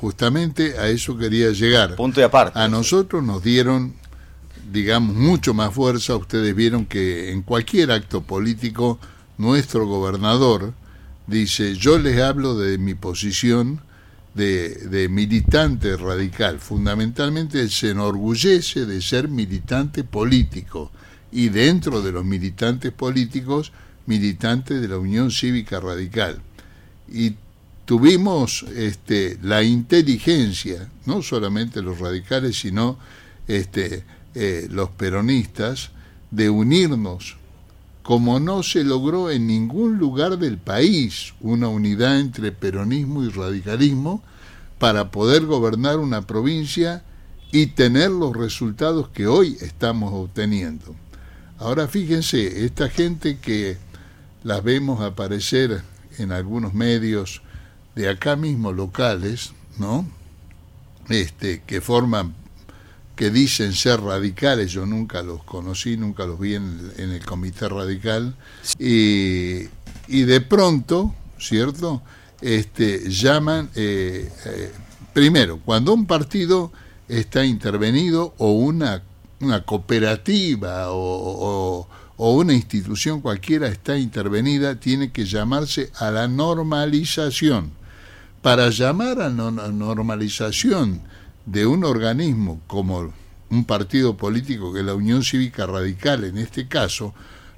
justamente a eso quería llegar. Punto y aparte. A nosotros nos dieron, digamos, mucho más fuerza. Ustedes vieron que en cualquier acto político, nuestro gobernador dice, yo les hablo de mi posición de, de militante radical. Fundamentalmente él se enorgullece de ser militante político y dentro de los militantes políticos, militante de la Unión Cívica Radical. Y tuvimos este, la inteligencia, no solamente los radicales, sino este, eh, los peronistas, de unirnos, como no se logró en ningún lugar del país, una unidad entre peronismo y radicalismo, para poder gobernar una provincia y tener los resultados que hoy estamos obteniendo. Ahora fíjense, esta gente que las vemos aparecer en algunos medios de acá mismo locales, ¿no? Este, que forman, que dicen ser radicales, yo nunca los conocí, nunca los vi en, el comité radical, y, y, de pronto, ¿cierto? Este, llaman, eh, eh, primero, cuando un partido está intervenido o una una cooperativa o, una institución cualquiera está intervenida, tiene que llamarse a la normalización. Para llamar a la normalización de un organismo como un partido político que es la Unión Cívica Radical en este caso,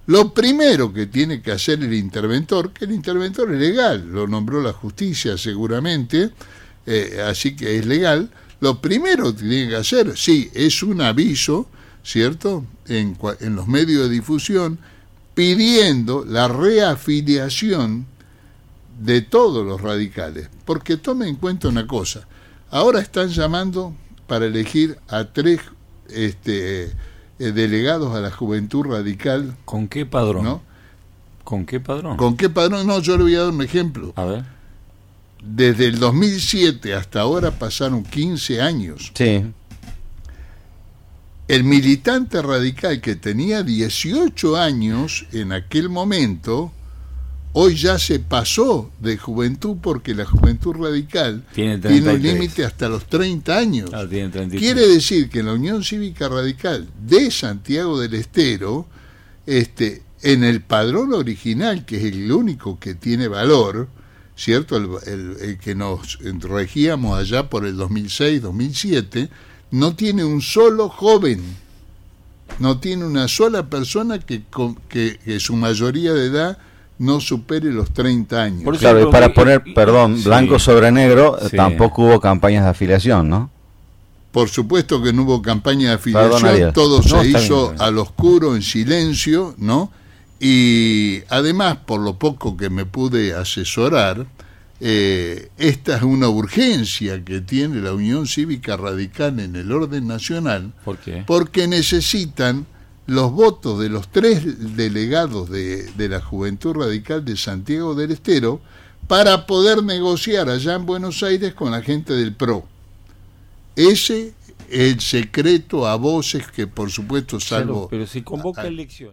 lo primero que tiene que hacer el interventor, que el interventor es legal, lo nombró la justicia seguramente, eh, así que es legal, lo primero que tiene que hacer, sí, es un aviso, ¿cierto?, en, en los medios de difusión, pidiendo la reafiliación de todos los radicales. Porque tomen en cuenta una cosa, ahora están llamando para elegir a tres este, eh, delegados a la juventud radical. ¿Con qué padrón? ¿no? ¿Con qué padrón? ¿Con qué padrón? No, yo le voy a dar un ejemplo. A ver desde el 2007 hasta ahora pasaron 15 años. Sí. El militante radical que tenía 18 años en aquel momento, hoy ya se pasó de juventud porque la juventud radical tiene, un límite hasta los 30 años. Ah, Quiere decir que en la Unión Cívica Radical de Santiago del Estero, este, en el padrón original, que es el único que tiene valor, ¿cierto? El, que nos regíamos allá por el 2006-2007, no tiene un solo joven, no tiene una sola persona que, que, su mayoría de edad no supere los 30 años. Por claro, para poner, perdón, blanco sobre negro, tampoco hubo campañas de afiliación, ¿no? Por supuesto que no hubo campaña de afiliación, todo se hizo al oscuro, en silencio, ¿no? Y además, por lo poco que me pude asesorar, eh, esta es una urgencia que tiene la Unión Cívica Radical en el orden nacional, ¿Por qué? porque necesitan los votos de los tres delegados de, de la Juventud Radical de Santiago del Estero para poder negociar allá en Buenos Aires con la gente del PRO. Ese es el secreto a voces que por supuesto salvo... pero si convoca elecciones.